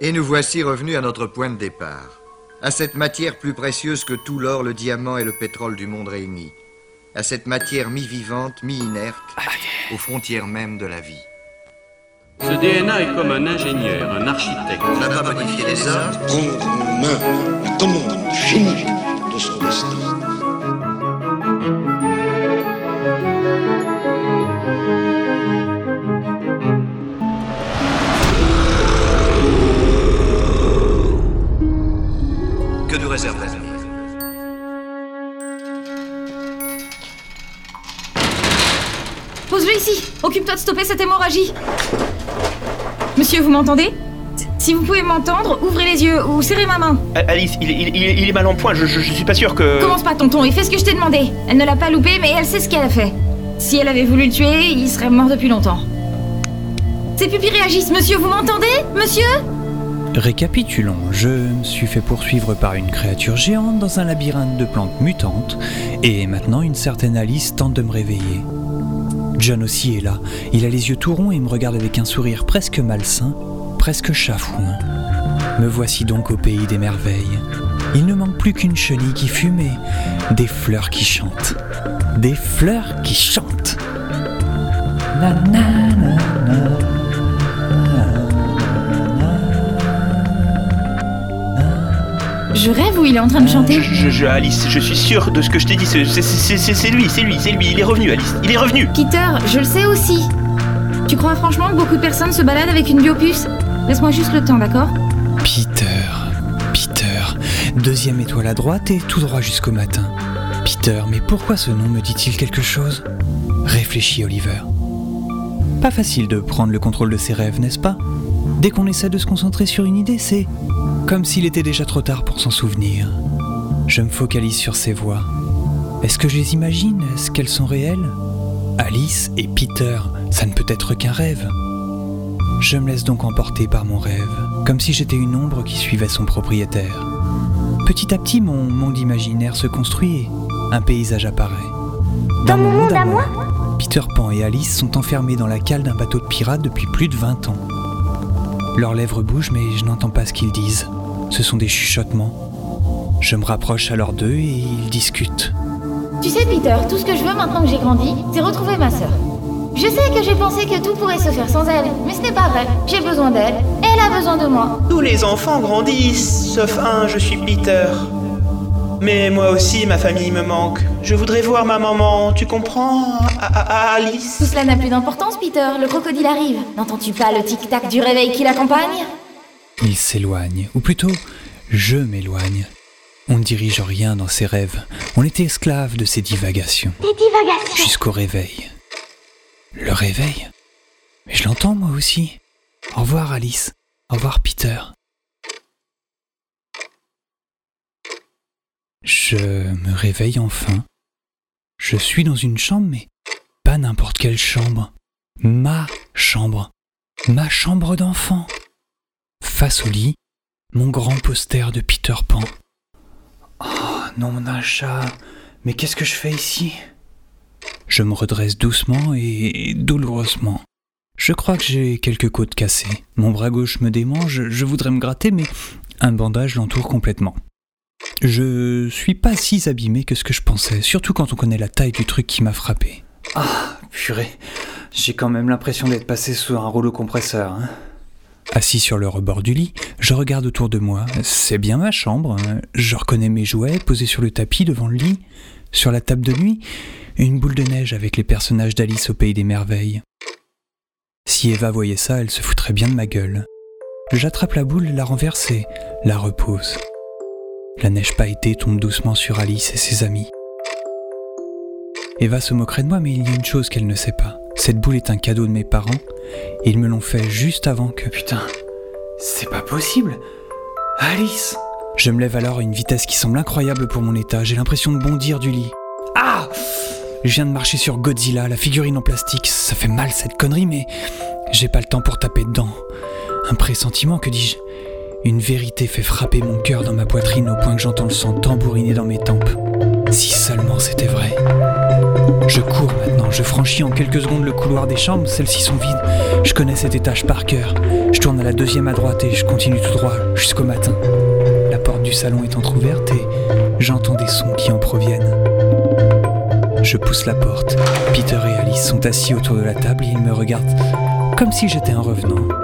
Et nous voici revenus à notre point de départ. À cette matière plus précieuse que tout l'or, le diamant et le pétrole du monde réunis. À cette matière mi-vivante, mi-inerte, aux frontières même de la vie. Ce DNA est comme un ingénieur, un architecte. On n'a pas modifié les hommes. prendre en main la commande génie de son destin. Réserve l'avenir Pose-le ici Occupe-toi de stopper cette hémorragie Monsieur, vous m'entendez? Si vous pouvez m'entendre, ouvrez les yeux ou serrez ma main. Alice, il, il- il- il est mal en point, je, je- je suis pas sûr que... Commence pas, tonton, et fais ce que je t'ai demandé. Elle ne l'a pas loupé, mais elle sait ce qu'elle a fait. Si elle avait voulu le tuer, il serait mort depuis longtemps. Ses pupilles réagissent, monsieur, vous m'entendez? Monsieur? Récapitulons, je me suis fait poursuivre par une créature géante dans un labyrinthe de plantes mutantes, et maintenant une certaine Alice tente de me réveiller. John aussi est là, il a les yeux tout ronds et me regarde avec un sourire presque malsain, presque chafouin. Me voici donc au pays des merveilles. Il ne manque plus qu'une chenille qui fume et des fleurs qui chantent. Des fleurs qui chantent. Na, Je rêve ou il est en train de chanter. Je, je- je- Alice, je suis sûr de ce que je t'ai dit, c'est lui, c'est lui, c'est lui, il est revenu Alice, il est revenu. Peter, je le sais aussi. Tu crois franchement que beaucoup de personnes se baladent avec une biopuce Laisse-moi juste le temps, d'accord? Peter, Peter, deuxième étoile à droite et tout droit jusqu'au matin. Peter, mais pourquoi ce nom? Me dit-il quelque chose? Réfléchis, Oliver. Pas facile de prendre le contrôle de ses rêves, n'est-ce pas? Dès qu'on essaie de se concentrer sur une idée, c'est comme s'il était déjà trop tard pour s'en souvenir. Je me focalise sur ses voix. Est-ce que je les imagine? Est-ce qu'elles sont réelles? Alice et Peter, ça ne peut être qu'un rêve. Je me laisse donc emporter par mon rêve, comme si j'étais une ombre qui suivait son propriétaire. Petit à petit, mon monde imaginaire se construit et un paysage apparaît. Dans, mon monde à moi, Peter Pan et Alice sont enfermés dans la cale d'un bateau de pirates depuis plus de 20 ans. Leurs lèvres bougent, mais je n'entends pas ce qu'ils disent. Ce sont des chuchotements. Je me rapproche alors d'eux et ils discutent. Tu sais, Peter, tout ce que je veux maintenant que j'ai grandi, c'est retrouver ma sœur. Je sais que j'ai pensé que tout pourrait se faire sans elle, mais ce n'est pas vrai. J'ai besoin d'elle, elle a besoin de moi. Tous les enfants grandissent, sauf un, je suis Peter. Mais moi aussi, ma famille me manque. Je voudrais voir ma maman, tu comprends, A- A- A- Tout Alice cela n'a plus d'importance, Peter. Le crocodile arrive. N'entends-tu pas le tic-tac du réveil qui l'accompagne? Il s'éloigne, ou plutôt, je m'éloigne. On ne dirige rien dans ses rêves. On est esclave de ses divagations. Jusqu'au réveil. Le réveil Mais je l'entends moi aussi. Au revoir Alice. Au revoir Peter. Je me réveille enfin. Je suis dans une chambre, mais pas n'importe quelle chambre. Ma chambre. Ma chambre d'enfant. Face au lit, mon grand poster de Peter Pan. Oh non, mon achat. Mais qu'est-ce que je fais ici? Je me redresse doucement et douloureusement. Je crois que j'ai quelques côtes cassées. Mon bras gauche me démange, je voudrais me gratter, mais un bandage l'entoure complètement. Je suis pas si abîmé que ce que je pensais, surtout quand on connaît la taille du truc qui m'a frappé. Ah, purée, j'ai quand même l'impression d'être passé sous un rouleau compresseur. Hein. Assis sur le rebord du lit, je regarde autour de moi. C'est bien ma chambre. hein. Je reconnais mes jouets posés sur le tapis devant le lit. Sur la table de nuit, une boule de neige avec les personnages d'Alice au pays des merveilles. Si Eva voyait ça, elle se foutrait bien de ma gueule. J'attrape la boule, la renverse et la repose. La neige pailletée tombe doucement sur Alice et ses amis. Eva se moquerait de moi, mais il y a une chose qu'elle ne sait pas. Cette boule est un cadeau de mes parents, ils me l'ont fait juste avant que... Putain, c'est pas possible Alice Je me lève alors à une vitesse qui semble incroyable pour mon état, j'ai l'impression de bondir du lit. Ah Je viens de marcher sur Godzilla, la figurine en plastique, ça fait mal cette connerie, mais j'ai pas le temps pour taper dedans. Un pressentiment, que dis-je? Une vérité fait frapper mon cœur dans ma poitrine au point que j'entends le sang tambouriner dans mes tempes. Si seulement c'était vrai. Je cours maintenant, je franchis en quelques secondes le couloir des chambres, celles-ci sont vides. Je connais cet étage par cœur. Je tourne à la deuxième à droite et je continue tout droit jusqu'au matin. La porte du salon est entr'ouverte et j'entends des sons qui en proviennent. Je pousse la porte. Peter et Alice sont assis autour de la table et ils me regardent comme si j'étais un revenant.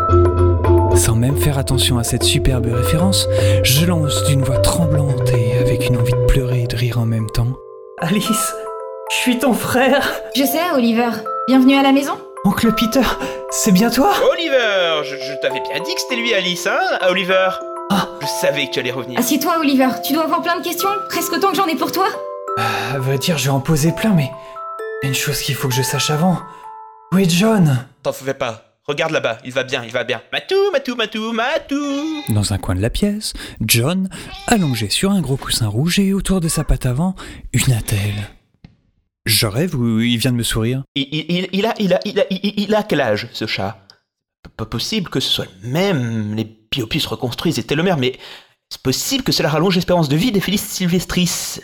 Sans même faire attention à cette superbe référence, je lance d'une voix tremblante et avec une envie de pleurer et de rire en même temps. Alice, je suis ton frère. Je sais, Oliver. Bienvenue à la maison. Oncle Peter, c'est bien toi? Oliver Je, je t'avais bien dit que c'était lui, Alice, hein, Oliver Ah. Je savais que tu allais revenir. Assieds-toi, Oliver. Tu dois avoir plein de questions. Presque autant que j'en ai pour toi. À vrai dire, je vais en poser plein, mais il y a une chose qu'il faut que je sache avant. Où est John? T'en fais pas. Regarde là-bas, il va bien, il va bien. Matou, Matou, Matou, Matou Dans un coin de la pièce, John, allongé sur un gros coussin rouge et autour de sa patte avant, une attelle. Je rêve ou il vient de me sourire? Il, il, il, il a, il, a, il, a, il, il a quel âge, ce chat? Pas possible que ce soit même les biopuces reconstruits et télomères, mais c'est possible que cela rallonge l'espérance de vie des Félix sylvestris.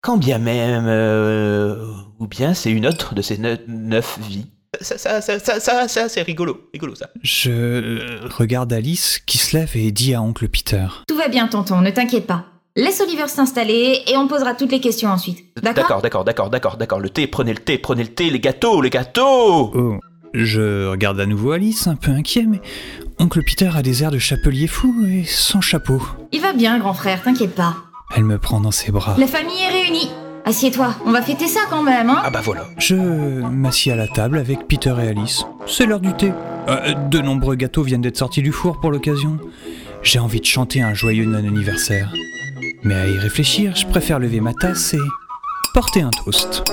Quand bien même... euh, ou bien c'est une autre de ces ne- neuf vies. Ça, ça, ça, ça, ça, ça, c'est rigolo, rigolo ça. Je euh, regarde Alice qui se lève et dit à oncle Peter. Tout va bien, tonton. Ne t'inquiète pas. Laisse Oliver s'installer et on posera toutes les questions ensuite. D'accord? D'accord, d'accord, d'accord, d'accord, d'accord. Le thé, prenez le thé, prenez le thé, les gâteaux, les gâteaux Oh, je regarde à nouveau Alice, un peu inquiet, mais oncle Peter a des airs de chapelier fou et sans chapeau. Il va bien, grand frère. T'inquiète pas. Elle me prend dans ses bras. La famille est réunie. Assieds-toi. On va fêter ça quand même, hein Ah bah voilà. Je m'assieds à la table avec Peter et Alice. C'est l'heure du thé. Euh, de nombreux gâteaux viennent d'être sortis du four pour l'occasion. J'ai envie de chanter un joyeux non-anniversaire. Mais à y réfléchir, je préfère lever ma tasse et porter un toast.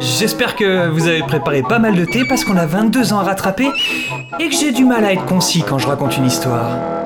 J'espère que vous avez préparé pas mal de thé parce qu'on a 22 ans à rattraper et que j'ai du mal à être concis quand je raconte une histoire.